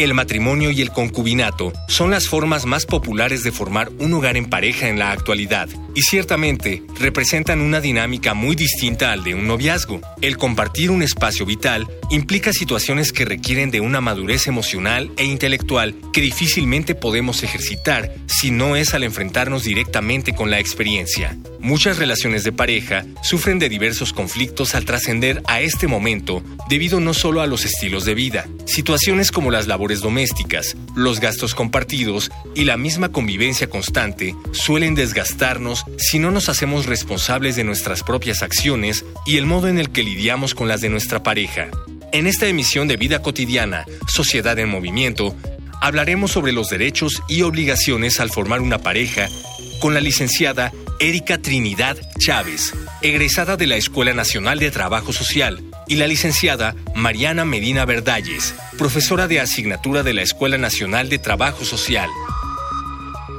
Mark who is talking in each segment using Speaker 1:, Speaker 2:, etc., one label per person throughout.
Speaker 1: El matrimonio y el concubinato son las formas más populares de formar un hogar en pareja en la actualidad y ciertamente representan una dinámica muy distinta al de un noviazgo. El compartir un espacio vital implica situaciones que requieren de una madurez emocional e intelectual que difícilmente podemos ejercitar si no es al enfrentarnos directamente con la experiencia. Muchas relaciones de pareja sufren de diversos conflictos al trascender a este momento debido no solo a los estilos de vida, situaciones como las labores domésticas, los gastos compartidos y la misma convivencia constante suelen desgastarnos si no nos hacemos responsables de nuestras propias acciones y el modo en el que lidiamos con las de nuestra pareja. En esta emisión de Vida Cotidiana, Sociedad en Movimiento, hablaremos sobre los derechos y obligaciones al formar una pareja con la licenciada Erika Trinidad Chávez, egresada de la Escuela Nacional de Trabajo Social, y la licenciada Mariana Medina Verdalles, profesora de asignatura de la Escuela Nacional de Trabajo Social.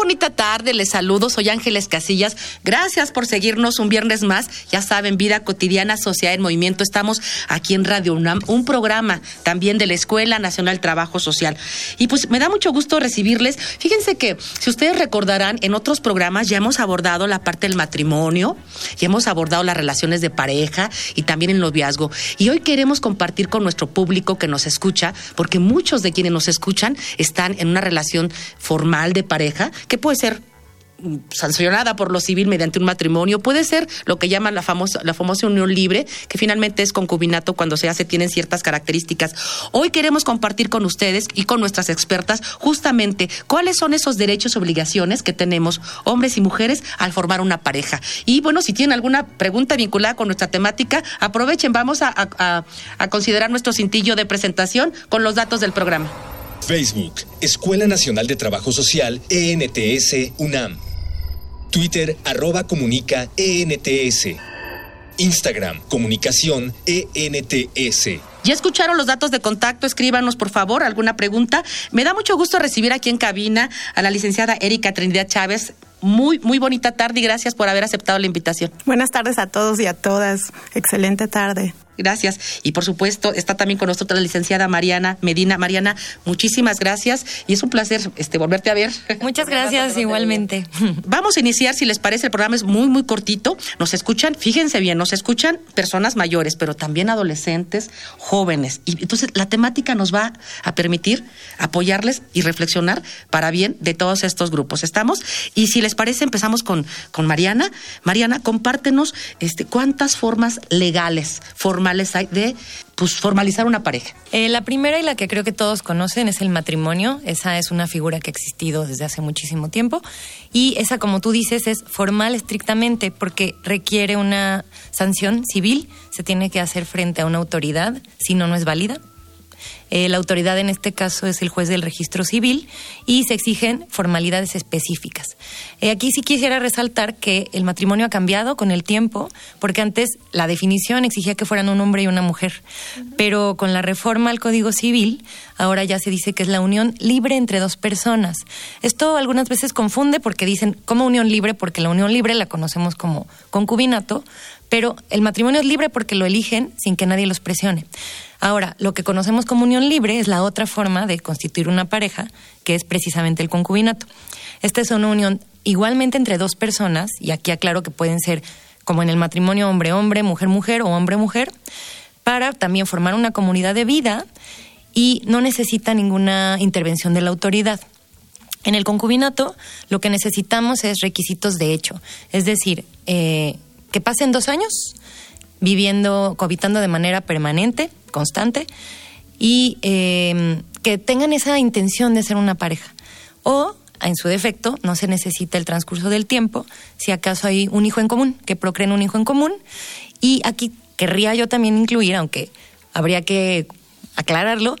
Speaker 2: Bonita tarde, les saludo, soy Ángeles Casillas. Gracias por seguirnos un viernes más. Ya saben, Vida Cotidiana, Sociedad en Movimiento. Estamos aquí en Radio UNAM, un programa también de la Escuela Nacional Trabajo Social. Y pues me da mucho gusto recibirles. Fíjense que, si ustedes recordarán, en otros programas ya hemos abordado la parte del matrimonio, ya hemos abordado las relaciones de pareja y también el noviazgo. Y hoy queremos compartir con nuestro público que nos escucha, porque muchos de quienes nos escuchan están en una relación formal de pareja que puede ser sancionada por lo civil mediante un matrimonio, puede ser lo que llaman la famosa, la famosa unión libre, que finalmente es concubinato cuando se hace, tienen ciertas características. Hoy queremos compartir con ustedes y con nuestras expertas justamente cuáles son esos derechos y obligaciones que tenemos hombres y mujeres al formar una pareja. Y bueno, si tienen alguna pregunta vinculada con nuestra temática, aprovechen, vamos a considerar nuestro cintillo de presentación con los datos del programa.
Speaker 1: Facebook, Escuela Nacional de Trabajo Social, ENTS, UNAM. Twitter, arroba comunica, ENTS. Instagram, comunicación, ENTS.
Speaker 2: Ya escucharon los datos de contacto, escríbanos por favor alguna pregunta. Me da mucho gusto recibir aquí en cabina a la licenciada Erika Trinidad Chávez. Muy, muy bonita tarde y gracias por haber aceptado la invitación.
Speaker 3: Buenas tardes a todos y a todas. Excelente tarde.
Speaker 2: Gracias. Y por supuesto, está también con nosotros la licenciada Mariana Medina. Mariana, muchísimas gracias y es un placer este, volverte a ver.
Speaker 4: Muchas gracias, igualmente.
Speaker 2: Vamos a iniciar, si les parece, el programa es muy, muy cortito. Nos escuchan, fíjense bien, nos escuchan personas mayores, pero también adolescentes, jóvenes. Y entonces la temática nos va a permitir apoyarles y reflexionar para bien de todos estos grupos. ¿Estamos? Y si les parece, empezamos con, con Mariana. Mariana, compártenos este, cuántas formas legales, formales, de pues, formalizar una pareja?
Speaker 4: Eh, la primera y la que creo que todos conocen es el matrimonio. Esa es una figura que ha existido desde hace muchísimo tiempo. Y esa, como tú dices, es formal estrictamente porque requiere una sanción civil. Se tiene que hacer frente a una autoridad, si no, no es válida. Eh, la autoridad en este caso es el juez del registro civil y se exigen formalidades específicas. Eh, aquí sí quisiera resaltar que el matrimonio ha cambiado con el tiempo, porque antes la definición exigía que fueran un hombre y una mujer, pero con la reforma al Código Civil ahora ya se dice que es la unión libre entre dos personas. Esto algunas veces confunde porque dicen como unión libre, porque la unión libre la conocemos como concubinato, pero el matrimonio es libre porque lo eligen sin que nadie los presione. Ahora, lo que conocemos como unión libre es la otra forma de constituir una pareja, que es precisamente el concubinato. Esta es una unión igualmente entre dos personas, y aquí aclaro que pueden ser como en el matrimonio hombre-hombre, mujer-mujer o hombre-mujer, para también formar una comunidad de vida y no necesita ninguna intervención de la autoridad. En el concubinato lo que necesitamos es requisitos de hecho, es decir, eh, que pasen dos años viviendo, cohabitando de manera permanente, constante, y em, que tengan esa intención de ser una pareja. O en su defecto, no se necesita el transcurso del tiempo, si acaso hay un hijo en común, que procreen un hijo en común. Y aquí querría yo también incluir, aunque habría que aclararlo,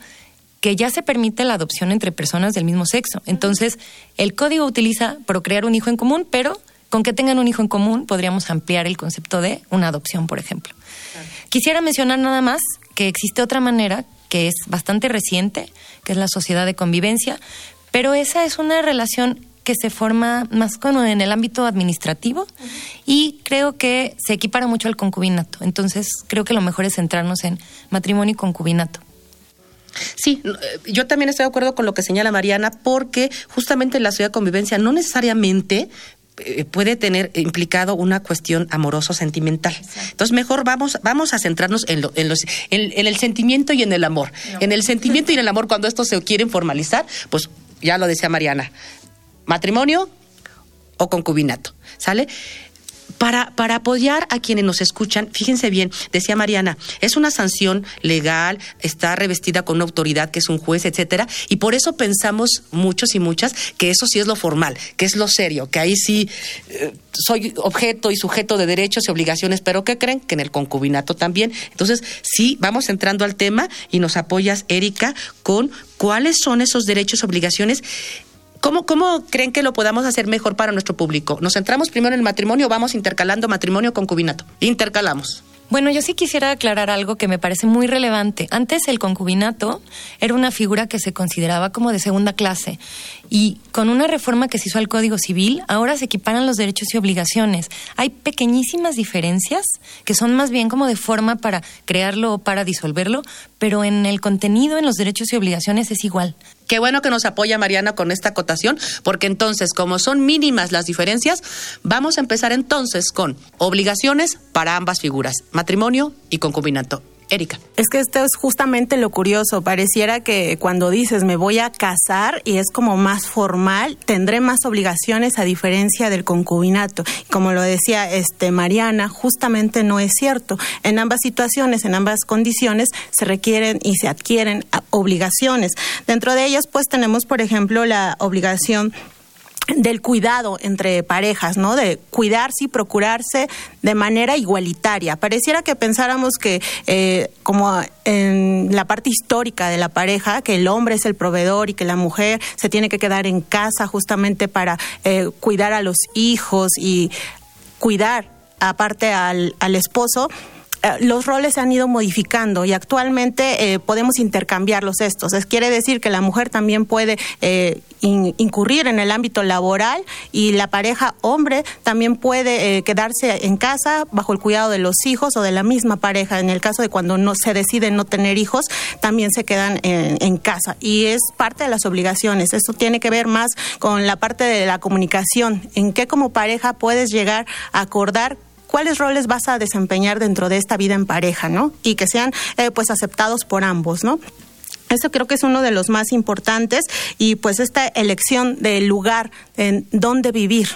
Speaker 4: que ya se permite la adopción entre personas del mismo sexo. Entonces, el código utiliza procrear un hijo en común, pero con que tengan un hijo en común podríamos ampliar el concepto de una adopción, por ejemplo. Quisiera mencionar nada más que existe otra manera que es bastante reciente, que es la sociedad de convivencia, pero esa es una relación que se forma más como en el ámbito administrativo y creo que se equipara mucho al concubinato. Entonces, creo que lo mejor es centrarnos en matrimonio y concubinato.
Speaker 2: Sí, eh, yo también estoy de acuerdo con lo que señala Mariana, porque justamente la sociedad de convivencia no necesariamente puede tener implicado una cuestión amoroso sentimental. Entonces mejor vamos vamos a centrarnos en, en los en, el sentimiento y en el amor. En el sentimiento y en el amor cuando estos se quieren formalizar, pues ya lo decía Mariana, matrimonio o concubinato, ¿sale? Para, para apoyar a quienes nos escuchan, fíjense bien, decía Mariana, es una sanción legal, está revestida con una autoridad que es un juez, etcétera, y por eso pensamos muchos y muchas que eso sí es lo formal, que es lo serio, que ahí sí eh, soy objeto y sujeto de derechos y obligaciones, pero ¿qué creen? Que en el concubinato también. Entonces, sí, vamos entrando al tema y nos apoyas, Erika, con cuáles son esos derechos y obligaciones ¿Cómo, ¿Cómo creen que lo podamos hacer mejor para nuestro público? ¿Nos centramos primero en el matrimonio vamos intercalando matrimonio con concubinato? Intercalamos.
Speaker 4: Bueno, yo sí quisiera aclarar algo que me parece muy relevante. Antes el concubinato era una figura que se consideraba como de segunda clase y con una reforma que se hizo al Código Civil, ahora se equiparan los derechos y obligaciones. Hay pequeñísimas diferencias que son más bien como de forma para crearlo o para disolverlo, pero en el contenido, en los derechos y obligaciones es igual.
Speaker 2: Qué bueno que nos apoya Mariana con esta acotación, porque entonces, como son mínimas las diferencias, vamos a empezar entonces con obligaciones para ambas figuras, matrimonio y concubinato. Erika.
Speaker 3: Es que esto es justamente lo curioso. Pareciera que cuando dices me voy a casar y es como más formal, tendré más obligaciones a diferencia del concubinato. Como lo decía este Mariana, justamente no es cierto. En ambas situaciones, en ambas condiciones, se requieren y se adquieren obligaciones. Dentro de ellas, pues tenemos, por ejemplo, la obligación del cuidado entre parejas, ¿no? De cuidarse y procurarse de manera igualitaria. Pareciera que pensáramos que, eh, como en la parte histórica de la pareja, que el hombre es el proveedor y que la mujer se tiene que quedar en casa justamente para eh, cuidar a los hijos y cuidar aparte al, al esposo, los roles se han ido modificando y actualmente eh, podemos intercambiarlos estos. Es, quiere decir que la mujer también puede eh, incurrir en el ámbito laboral y la pareja hombre también puede quedarse en casa bajo el cuidado de los hijos o de la misma pareja. En el caso de cuando no se decide no tener hijos, también se quedan en, en casa y es parte de las obligaciones. Esto tiene que ver más con la parte de la comunicación, en qué como pareja puedes llegar a acordar cuáles roles vas a desempeñar dentro de esta vida en pareja, ¿no? Y que sean eh, pues aceptados por ambos, ¿no? Eso creo que es uno de los más importantes y pues esta elección del lugar en donde vivir.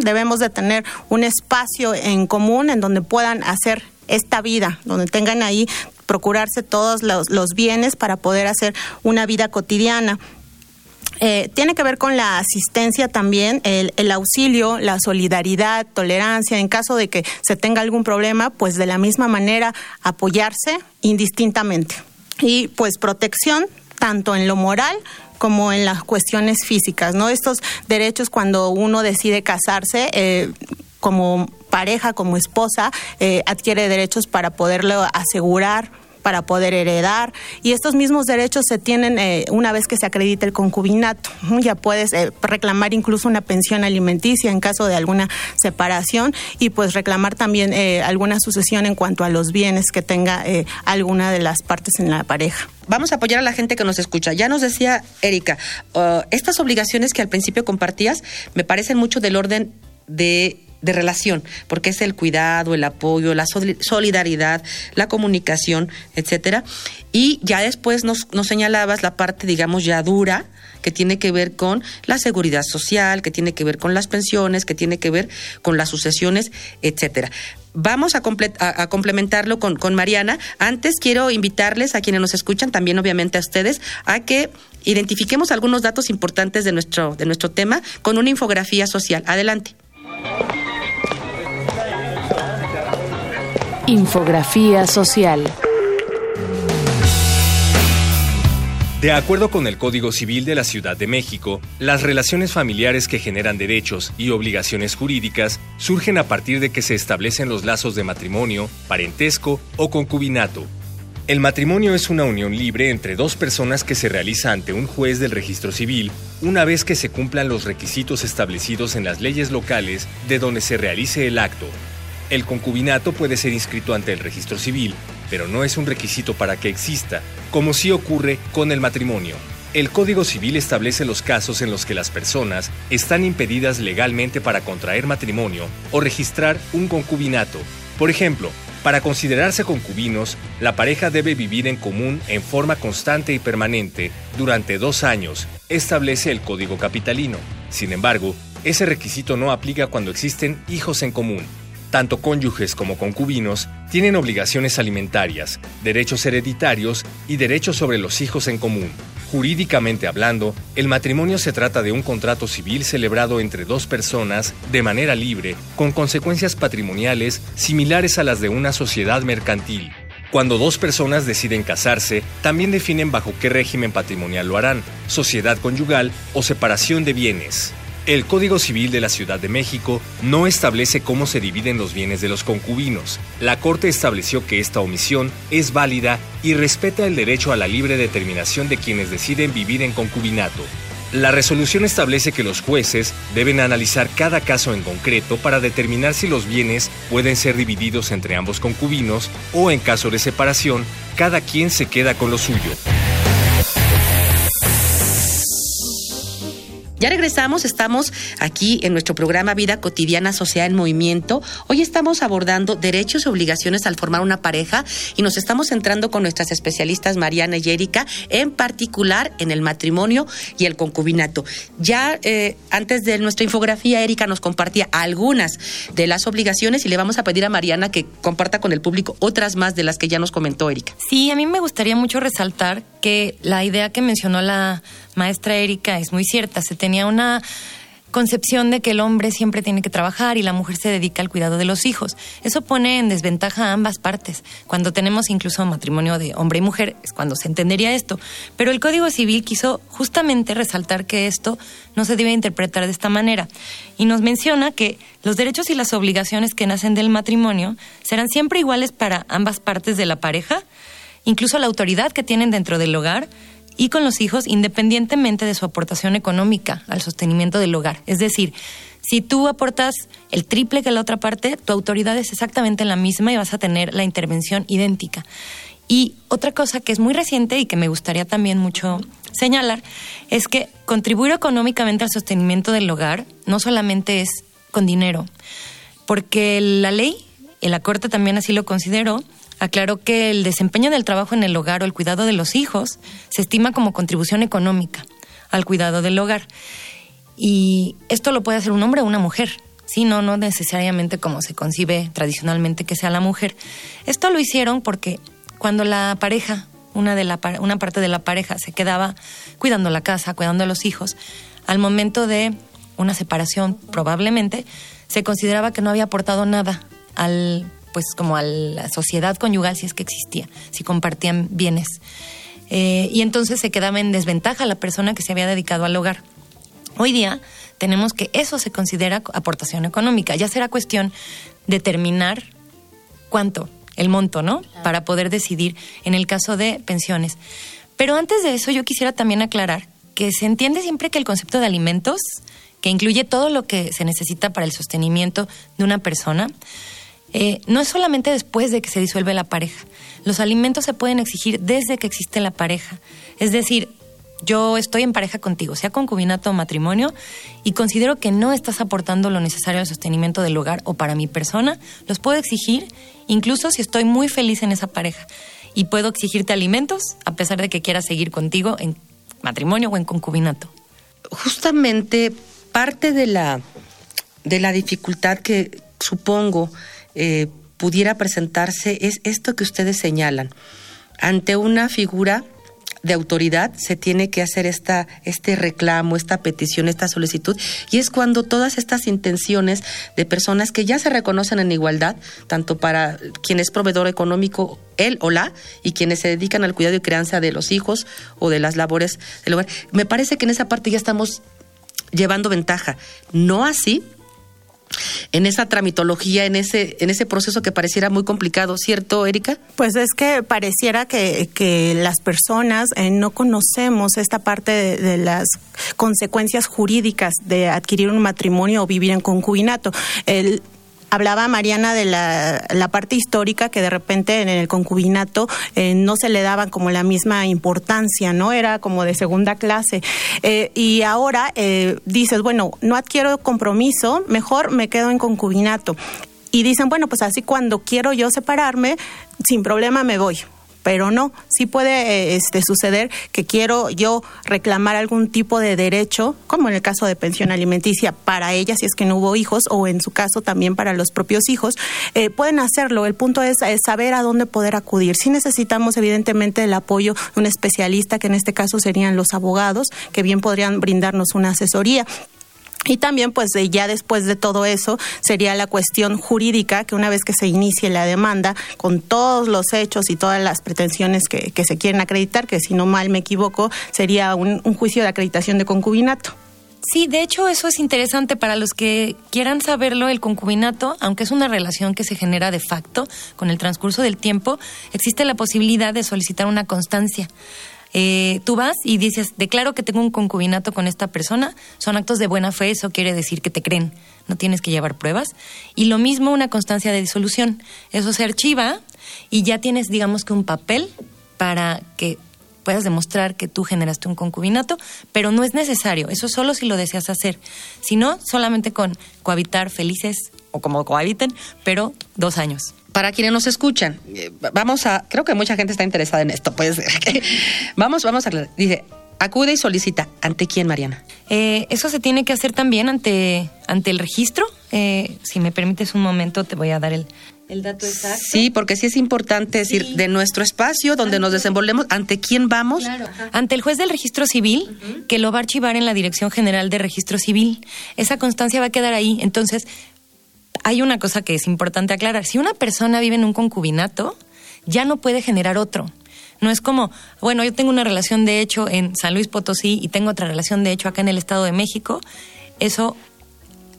Speaker 3: Debemos de tener un espacio en común en donde puedan hacer esta vida, donde tengan ahí procurarse todos los, los bienes para poder hacer una vida cotidiana. Eh, tiene que ver con la asistencia también, el, el, auxilio, la solidaridad, tolerancia, en caso de que se tenga algún problema, pues de la misma manera apoyarse indistintamente. Y pues protección, tanto en lo moral como en las cuestiones físicas, ¿no? Estos derechos cuando uno decide casarse, eh, como pareja, como esposa, eh, adquiere derechos para poderlo asegurar para poder heredar y estos mismos derechos se tienen eh, una vez que se acredita el concubinato. Ya puedes eh, reclamar incluso una pensión alimenticia en caso de alguna separación y pues reclamar también eh, alguna sucesión en cuanto a los bienes que tenga alguna de las partes en la pareja
Speaker 2: vamos a apoyar a la gente que nos escucha. Ya nos decía Erika, uh, estas obligaciones que al principio compartías me parecen mucho del orden de de relación, porque es el cuidado, el apoyo, la solidaridad, la comunicación, etcétera. Y ya después nos, nos señalabas la parte, digamos, ya dura, que tiene que ver con la seguridad social, que tiene que ver con las pensiones, que tiene que ver con las sucesiones, etcétera. Vamos a, a, complementarlo con, con Mariana. Antes quiero invitarles a quienes nos escuchan, también obviamente a ustedes, a que identifiquemos algunos datos importantes de nuestro, de nuestro tema con una infografía social. Adelante.
Speaker 5: Infografía social.
Speaker 1: De acuerdo con el Código Civil de la Ciudad de México, las relaciones familiares que generan derechos y obligaciones jurídicas surgen a partir de que se establecen los lazos de matrimonio, parentesco o concubinato. El matrimonio es una unión libre entre dos personas que se realiza ante un juez del registro civil una vez que se cumplan los requisitos establecidos en las leyes locales de donde se realice el acto. El concubinato puede ser inscrito ante el registro civil pero no es un requisito para que exista, como sí ocurre con el matrimonio. El Código Civil establece los casos en los que las personas están impedidas legalmente para contraer matrimonio o registrar un concubinato. Por ejemplo, para considerarse concubinos, la pareja debe vivir en común en forma constante y permanente durante dos años, establece el Código Capitalino. Sin embargo, ese requisito no aplica cuando existen hijos en común. Tanto cónyuges como concubinos tienen obligaciones alimentarias, derechos hereditarios y derechos sobre los hijos en común. Jurídicamente hablando, el matrimonio se trata de un contrato civil celebrado entre dos personas de manera libre, con consecuencias patrimoniales similares a las de una sociedad mercantil. Cuando dos personas deciden casarse, también definen bajo qué régimen patrimonial lo harán, sociedad conyugal o separación de bienes. El Código Civil de la Ciudad de México no establece cómo se dividen los bienes de los concubinos. La Corte estableció que esta omisión es válida y respeta el derecho a la libre determinación de quienes deciden vivir en concubinato. La resolución establece que los jueces deben analizar cada caso en concreto para determinar si los bienes pueden ser divididos entre ambos concubinos o en caso de separación, cada quien se queda con lo suyo.
Speaker 2: Ya regresamos, estamos aquí en nuestro programa Vida Cotidiana Sociedad en Movimiento. Hoy estamos abordando derechos y obligaciones al formar una pareja y nos estamos centrando con nuestras especialistas Mariana y Erika, en particular en el matrimonio y el concubinato. Ya eh, antes de nuestra infografía, Erika nos compartía algunas de las obligaciones y le vamos a pedir a Mariana que comparta con el público otras más de las que ya nos comentó Erika.
Speaker 4: Sí, a mí me gustaría mucho resaltar que la idea que mencionó la maestra Erika es muy cierta. Se tenía una concepción de que el hombre siempre tiene que trabajar y la mujer se dedica al cuidado de los hijos. Eso pone en desventaja a ambas partes. Cuando tenemos incluso matrimonio de hombre y mujer es cuando se entendería esto. Pero el Código Civil quiso justamente resaltar que esto no se debe interpretar de esta manera. Y nos menciona que los derechos y las obligaciones que nacen del matrimonio serán siempre iguales para ambas partes de la pareja, incluso la autoridad que tienen dentro del hogar y con los hijos independientemente de su aportación económica al sostenimiento del hogar. Es decir, si tú aportas el triple que la otra parte, tu autoridad es exactamente la misma y vas a tener la intervención idéntica. Y otra cosa que es muy reciente y que me gustaría también mucho señalar es que contribuir económicamente al sostenimiento del hogar no solamente es con dinero, porque la ley, y la Corte también así lo consideró, aclaró que el desempeño del trabajo en el hogar o el cuidado de los hijos se estima como contribución económica al cuidado del hogar. Y esto lo puede hacer un hombre o una mujer. Sí, no, no necesariamente como se concibe tradicionalmente que sea la mujer. Esto lo hicieron porque cuando la pareja, una, de la, una parte de la pareja se quedaba cuidando la casa, cuidando a los hijos, al momento de una separación probablemente, se consideraba que no había aportado nada al pues como a la sociedad conyugal si es que existía, si compartían bienes. Eh, y entonces se quedaba en desventaja la persona que se había dedicado al hogar. Hoy día tenemos que eso se considera aportación económica. Ya será cuestión determinar cuánto, el monto, ¿no? Para poder decidir en el caso de pensiones. Pero antes de eso yo quisiera también aclarar que se entiende siempre que el concepto de alimentos, que incluye todo lo que se necesita para el sostenimiento de una persona, eh, no es solamente después de que se disuelve la pareja. Los alimentos se pueden exigir desde que existe la pareja. Es decir, yo estoy en pareja contigo, sea concubinato o matrimonio, y considero que no estás aportando lo necesario al sostenimiento del hogar o para mi persona, los puedo exigir incluso si estoy muy feliz en esa pareja. Y puedo exigirte alimentos a pesar de que quiera seguir contigo en matrimonio o en concubinato.
Speaker 2: justamente parte de la, de la dificultad que supongo eh, pudiera presentarse es esto que ustedes señalan. Ante una figura de autoridad se tiene que hacer esta, este reclamo, esta petición, esta solicitud, y es cuando todas estas intenciones de personas que ya se reconocen en igualdad, tanto para quien es proveedor económico, él o la, y quienes se dedican al cuidado y crianza de los hijos o de las labores del hogar, me parece que en esa parte ya estamos llevando ventaja. No así en esa tramitología, en ese, en ese proceso que pareciera muy complicado, ¿cierto, Erika?
Speaker 3: Pues es que pareciera que, que las personas eh, no conocemos esta parte de, de, las consecuencias jurídicas de adquirir un matrimonio o vivir en concubinato. El, hablaba Mariana de la, parte histórica que de repente en el concubinato eh, no se le daba como la misma importancia, ¿no? Era como de segunda clase. Eh, y ahora eh, dices, bueno, no adquiero compromiso, mejor me quedo en concubinato. Y dicen, bueno, pues así cuando quiero yo separarme, sin problema me voy pero no, sí puede este, suceder que quiero yo reclamar algún tipo de derecho, como en el caso de pensión alimenticia, para ella si es que no hubo hijos, o en su caso también para los propios hijos, eh, pueden hacerlo. El punto es, es, saber a dónde poder acudir. Sí necesitamos evidentemente el apoyo de un especialista, que en este caso serían los abogados, que bien podrían brindarnos una asesoría. Y también, pues ya después de todo eso, sería la cuestión jurídica, que una vez que se inicie la demanda, con todos los hechos y todas las pretensiones que, se quieren acreditar, que si no mal me equivoco, sería un, un juicio de acreditación de concubinato.
Speaker 4: Sí, de hecho eso es interesante para los que quieran saberlo. El concubinato, aunque es una relación que se genera de facto con el transcurso del tiempo, existe la posibilidad de solicitar una constancia. Eh, tú vas y dices, declaro que tengo un concubinato con esta persona, son actos de buena fe, eso quiere decir que te creen, no tienes que llevar pruebas. Y lo mismo una constancia de disolución, eso se archiva y ya tienes, digamos que un papel para que puedas demostrar que tú generaste un concubinato, pero no es necesario, eso solo si lo deseas hacer, si no, solamente con cohabitar felices o como cohabiten, pero dos años
Speaker 2: para quienes nos escuchan, eh, vamos a, creo que mucha gente está interesada en esto, pues vamos, vamos a dice, acude y solicita, ¿ante quién, Mariana?
Speaker 4: Eh, eso se tiene que hacer también ante, ante el registro. Eh, si me permites un momento, te voy a dar el, el dato exacto.
Speaker 2: Sí, porque sí es importante decir sí. de nuestro espacio donde nos desenvolvemos, ¿ante quién vamos?
Speaker 4: Claro, ante el juez del registro civil, uh -huh. que lo va a archivar en la Dirección General de Registro Civil. Esa constancia va a quedar ahí. Entonces, hay una cosa que es importante aclarar. Si una persona vive en un concubinato, ya no puede generar otro. No es como, bueno, yo tengo una relación de hecho en San Luis Potosí y tengo otra relación de hecho acá en el Estado de México. Eso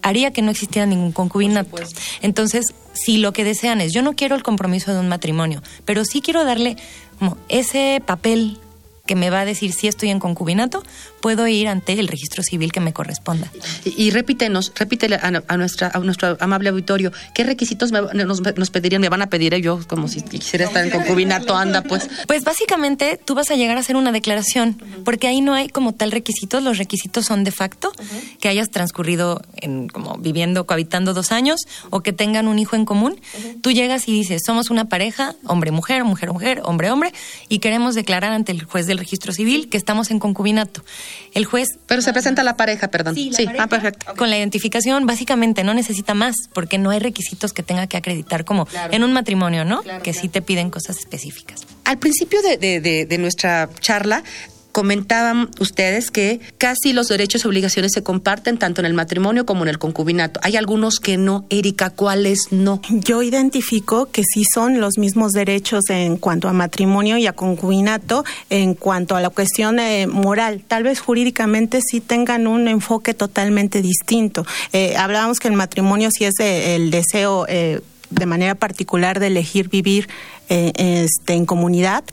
Speaker 4: haría que no existiera ningún concubinato. Entonces, si lo que desean es, yo no quiero el compromiso de un matrimonio, pero sí quiero darle como ese papel que me va a decir si estoy en concubinato, puedo ir ante el registro civil que me corresponda.
Speaker 2: Y, y repítenos, repítele a, a, nuestra, a nuestro amable auditorio, ¿qué requisitos me, nos, nos, pedirían? Me van a pedir ¿eh? yo, como si quisiera estar en concubinato, anda pues.
Speaker 4: Pues básicamente tú vas a llegar a hacer una declaración, porque ahí no hay como tal requisitos, los requisitos son de facto, uh -huh. que hayas transcurrido en, como viviendo, cohabitando dos años, o que tengan un hijo en común. Uh -huh. Tú llegas y dices, somos una pareja, hombre-mujer, mujer-mujer, hombre-hombre, y queremos declarar ante el juez del registro civil que estamos en concubinato. El juez.
Speaker 2: Pero se presenta la pareja, perdón.
Speaker 4: Sí, sí. Pareja,
Speaker 2: ah, perfecto.
Speaker 4: Okay. Con la identificación, básicamente no necesita más, porque no hay requisitos que tenga que acreditar, como claro. en un matrimonio, ¿no? Claro, que claro. sí te piden cosas específicas.
Speaker 2: Al principio de, de, de, de nuestra charla, comentaban ustedes que casi los derechos y obligaciones se comparten tanto en el matrimonio como en el concubinato. Hay algunos que no. Erika, ¿cuáles no?
Speaker 3: Yo identifico que sí son los mismos derechos en cuanto a matrimonio y a concubinato, en cuanto a la cuestión eh, moral. Tal vez jurídicamente sí tengan un enfoque totalmente distinto. Eh, hablábamos que el matrimonio sí es eh, el deseo de manera particular de elegir vivir este, en comunidad,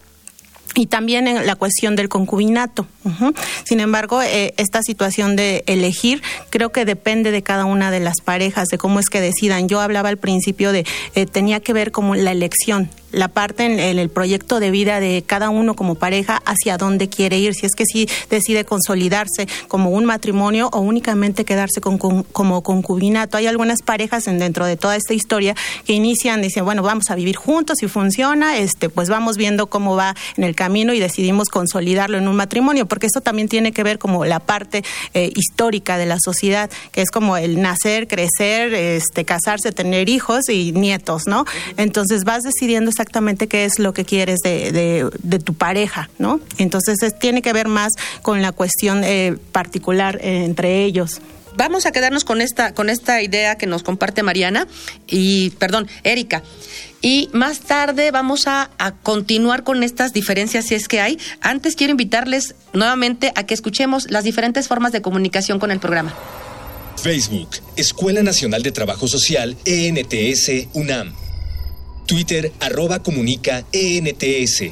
Speaker 3: y también en la cuestión del concubinato. Sin embargo, eh, esta situación de elegir creo que depende de cada una de las parejas, de cómo es que decidan. Yo hablaba al principio de, eh, tenía que ver como la elección, la parte en, el proyecto de vida de cada uno como pareja hacia dónde quiere ir, si es que sí decide consolidarse como un matrimonio o únicamente quedarse con, como concubinato. Hay algunas parejas en, dentro de toda esta historia que inician, dicen, bueno, vamos a vivir juntos, si funciona, este, pues vamos viendo cómo va en el camino y decidimos consolidarlo en un matrimonio, porque eso también tiene que ver como la parte eh, histórica de la sociedad, que es como el nacer, crecer, este, casarse, tener hijos y nietos, ¿no? Entonces vas decidiendo exactamente qué es lo que quieres de, de, tu pareja, ¿no? Entonces tiene que ver más con la cuestión eh, particular eh, entre ellos
Speaker 2: vamos a quedarnos con esta, con esta idea que nos comparte Mariana y, perdón, Erika. Y más tarde vamos a, a, continuar con estas diferencias si es que hay. Antes quiero invitarles nuevamente a que escuchemos las diferentes formas de comunicación con el programa.
Speaker 1: Facebook, Escuela Nacional de Trabajo Social, ENTS, UNAM. Twitter, arroba comunica, ENTS.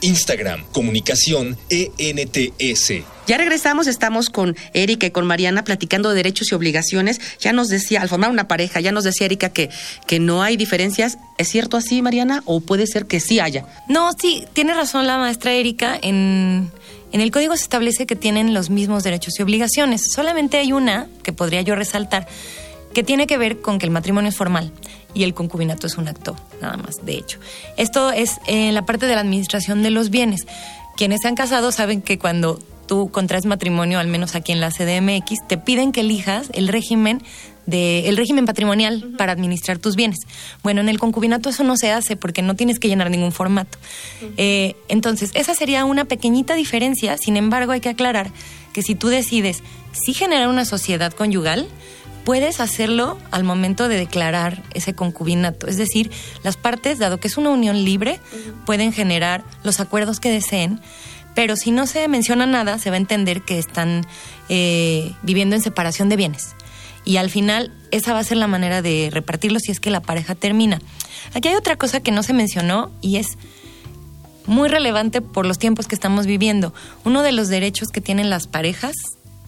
Speaker 1: Instagram, comunicación, ENTS.
Speaker 2: Ya regresamos, estamos con Erika y con Mariana platicando de derechos y obligaciones. Ya nos decía, al formar una pareja, ya nos decía Erika que, que no hay diferencias. ¿Es cierto así, Mariana? ¿O puede ser que sí haya?
Speaker 4: No, sí, tiene razón la maestra Erika. En, en el código se establece que tienen los mismos derechos y obligaciones. Solamente hay una que podría yo resaltar, que tiene que ver con que el matrimonio es formal y el concubinato es un acto, nada más, de hecho. Esto es en la parte de la administración de los bienes. Quienes se han casado saben que cuando tú contraes matrimonio, al menos aquí en la CDMX, te piden que elijas el régimen de el régimen patrimonial para administrar tus bienes. Bueno, en el concubinato eso no se hace porque no tienes que llenar ningún formato. Eh, entonces, esa sería una pequeñita diferencia. Sin embargo, hay que aclarar que si tú decides sí generar una sociedad conyugal, puedes hacerlo al momento de declarar ese concubinato. Es decir, las partes, dado que es una unión libre, pueden generar los acuerdos que deseen, pero si no se menciona nada, se va a entender que están eh, viviendo en separación de bienes. Y al final, esa va a ser la manera de repartirlo si es que la pareja termina. Aquí hay otra cosa que no se mencionó y es muy relevante por los tiempos que estamos viviendo. Uno de los derechos que tienen las parejas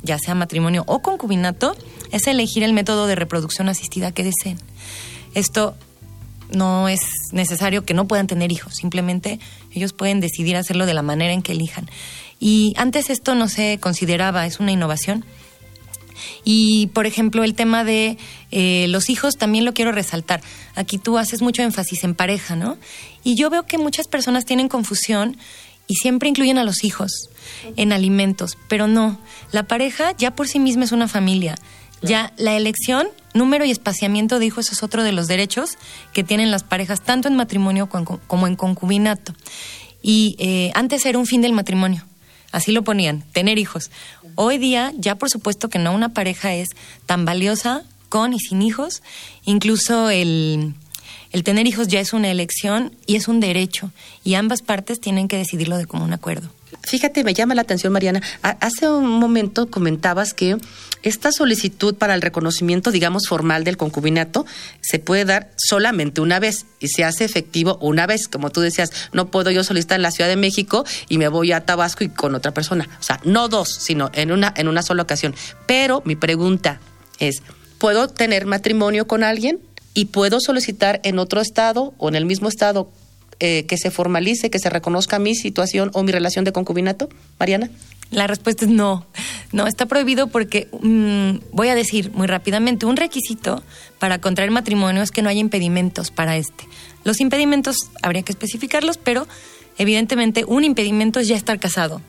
Speaker 4: ya sea matrimonio o concubinato, es elegir el método de reproducción asistida que deseen. Esto no es necesario que no puedan tener hijos, simplemente ellos pueden decidir hacerlo de la manera en que elijan. Y antes esto no se consideraba, es una innovación. Y, por ejemplo, el tema de eh, los hijos también lo quiero resaltar. Aquí tú haces mucho énfasis en pareja, ¿no? Y yo veo que muchas personas tienen confusión y siempre incluyen a los hijos en alimentos, pero no, la pareja ya por sí misma es una familia. Ya la elección, número y espaciamiento de hijos es otro de los derechos que tienen las parejas, tanto en matrimonio como en concubinato. Y eh, antes era un fin del matrimonio, así lo ponían, tener hijos. Hoy día ya por supuesto que no, una pareja es tan valiosa con y sin hijos, incluso el el tener hijos ya es una elección y es un derecho y ambas partes tienen que decidirlo de común acuerdo.
Speaker 2: Fíjate, me llama la atención, Mariana. Hace un momento comentabas que esta solicitud para el reconocimiento, digamos, formal del concubinato se puede dar solamente una vez y se hace efectivo una vez. Como tú decías, no puedo yo solicitar en la Ciudad de México y me voy a Tabasco y con otra persona. O sea, no dos, sino en una, en una sola ocasión. Pero mi pregunta es, ¿puedo tener matrimonio con alguien? y puedo solicitar en otro estado o en el mismo estado eh, que se formalice, que se reconozca mi situación o mi relación de concubinato? Mariana.
Speaker 4: La respuesta es no. No, está prohibido porque, mm, voy a decir muy rápidamente, un requisito para contraer matrimonio es que no haya impedimentos para este. Los impedimentos habría que especificarlos, pero evidentemente un impedimento es ya estar casado.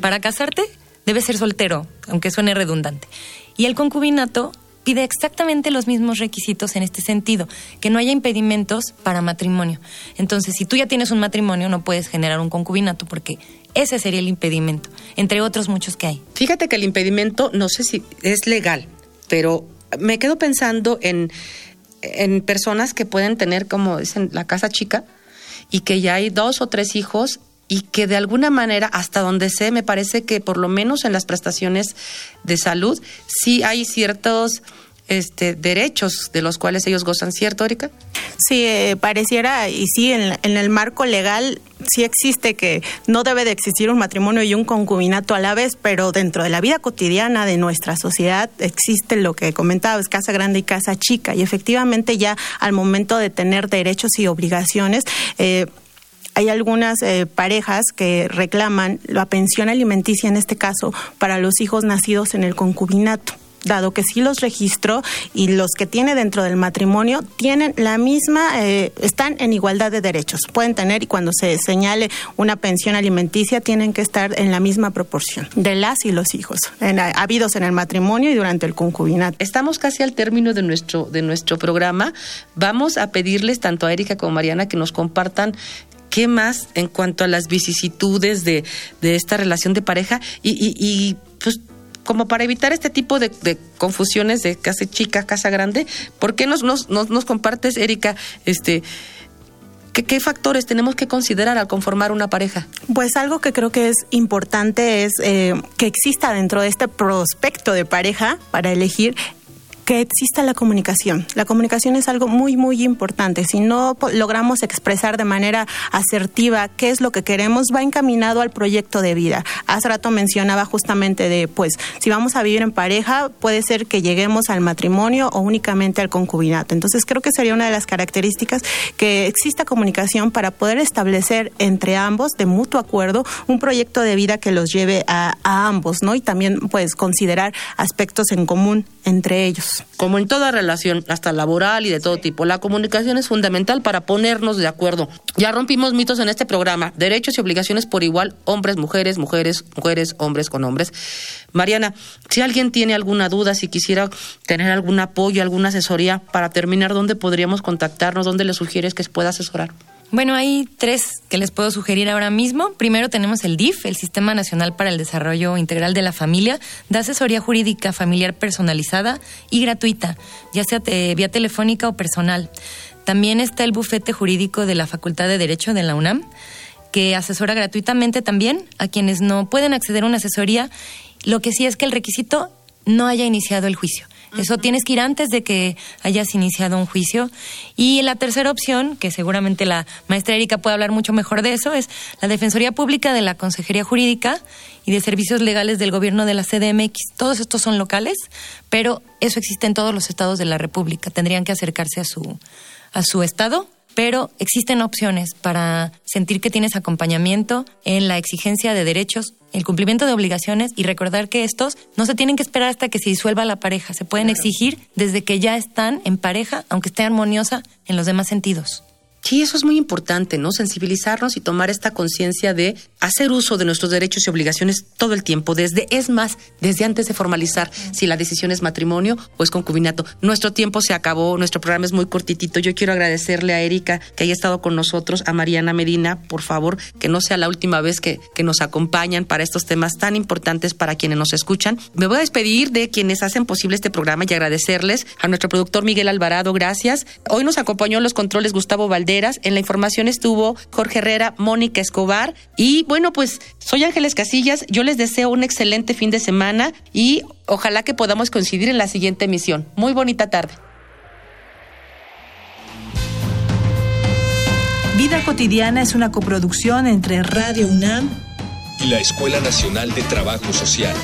Speaker 4: Para casarte debe ser soltero, aunque suene redundante. Y el concubinato pide exactamente los mismos requisitos en este sentido, que no haya impedimentos para matrimonio. Entonces, si tú ya tienes un matrimonio, no puedes generar un concubinato porque ese sería el impedimento, entre otros muchos que hay.
Speaker 2: Fíjate que el impedimento, no sé si es legal, pero me quedo pensando en, en personas que pueden tener, como dicen, la casa chica y que ya hay dos o tres hijos y que de alguna manera, hasta donde sé, me parece que por lo menos en las prestaciones de salud, sí hay ciertos este, derechos de los cuales ellos gozan, ¿cierto, Erika?
Speaker 3: Sí, eh, pareciera, y sí, en, el marco legal sí existe que no debe de existir un matrimonio y un concubinato a la vez, pero dentro de la vida cotidiana de nuestra sociedad existe lo que comentaba, es casa grande y casa chica, y efectivamente ya al momento de tener derechos y obligaciones, eh, hay algunas eh, parejas que reclaman la pensión alimenticia en este caso para los hijos nacidos en el concubinato dado que sí los registró y los que tiene dentro del matrimonio tienen la misma, eh, están en igualdad de derechos. Pueden tener y cuando se señale una pensión alimenticia tienen que estar en la misma proporción de las y los hijos, habidos en el matrimonio y durante el concubinato.
Speaker 2: Estamos casi al término de nuestro, de nuestro programa. Vamos a pedirles tanto a Erika como a Mariana que nos compartan qué más en cuanto a las vicisitudes de, de esta relación de pareja y, y, y pues como para evitar este tipo de, confusiones de casa chica, casa grande, ¿por qué nos, nos, nos, compartes, Erika, este... ¿Qué, factores tenemos que considerar al conformar una pareja?
Speaker 3: Pues algo que creo que es importante es eh, que exista dentro de este prospecto de pareja para elegir que exista la comunicación. La comunicación es algo muy, muy importante. Si no logramos expresar de manera asertiva qué es lo que queremos, va encaminado al proyecto de vida. Hace rato mencionaba justamente de, pues, si vamos a vivir en pareja, puede ser que lleguemos al matrimonio o únicamente al concubinato. Entonces, creo que sería una de las características que exista comunicación para poder establecer entre ambos, de mutuo acuerdo, un proyecto de vida que los lleve a, a ambos, ¿no? Y también, pues, considerar aspectos en común entre ellos.
Speaker 2: Como en toda relación, hasta laboral y de todo tipo, la comunicación es fundamental para ponernos de acuerdo. Ya rompimos mitos en este programa, derechos y obligaciones por igual, hombres, mujeres, mujeres, mujeres, hombres con hombres. Mariana, si alguien tiene alguna duda, si quisiera tener algún apoyo, alguna asesoría para terminar, ¿dónde podríamos contactarnos? ¿Dónde le sugieres que pueda asesorar?
Speaker 4: Bueno, hay tres que les puedo sugerir ahora mismo. Primero tenemos el DIF, el Sistema Nacional para el Desarrollo Integral de la Familia, da asesoría jurídica familiar personalizada y gratuita, ya sea vía telefónica o personal. También está el bufete jurídico de la Facultad de Derecho de la UNAM, que asesora gratuitamente también a quienes no pueden acceder a una asesoría. Lo que sí es que el requisito no haya iniciado el juicio. Eso tienes que ir antes de que hayas iniciado un juicio. Y la tercera opción, que seguramente la maestra Erika puede hablar mucho mejor de eso, es la Defensoría Pública de la Consejería Jurídica y de Servicios Legales del Gobierno de la CDMX. Todos estos son locales, pero eso existe en todos los estados de la República. Tendrían que acercarse a su, a su estado pero existen opciones para sentir que tienes acompañamiento en la exigencia de derechos, el cumplimiento de obligaciones y recordar que estos no se tienen que esperar hasta que se disuelva la pareja, se pueden exigir desde que ya están en pareja, aunque esté armoniosa en los demás sentidos.
Speaker 2: Sí, eso es muy importante, ¿no? Sensibilizarnos y tomar esta conciencia de hacer uso de nuestros derechos y obligaciones todo el tiempo, desde, es más, desde antes de formalizar si la decisión es matrimonio o es concubinato. Nuestro tiempo se acabó, nuestro programa es muy cortitito. Yo quiero agradecerle a Erika que haya estado con nosotros, a Mariana Medina, por favor, que no sea la última vez que, que nos acompañan para estos temas tan importantes para quienes nos escuchan. Me voy a despedir de quienes hacen posible este programa y agradecerles a nuestro productor Miguel Alvarado, gracias. Hoy nos acompañó en los controles Gustavo Valdés en la información estuvo Jorge Herrera, Mónica Escobar. Y bueno, pues soy Ángeles Casillas. Yo les deseo un excelente fin de semana y ojalá que podamos coincidir en la siguiente emisión. Muy bonita tarde.
Speaker 6: Vida cotidiana es una coproducción entre Radio UNAM
Speaker 1: y la Escuela Nacional de Trabajo Social.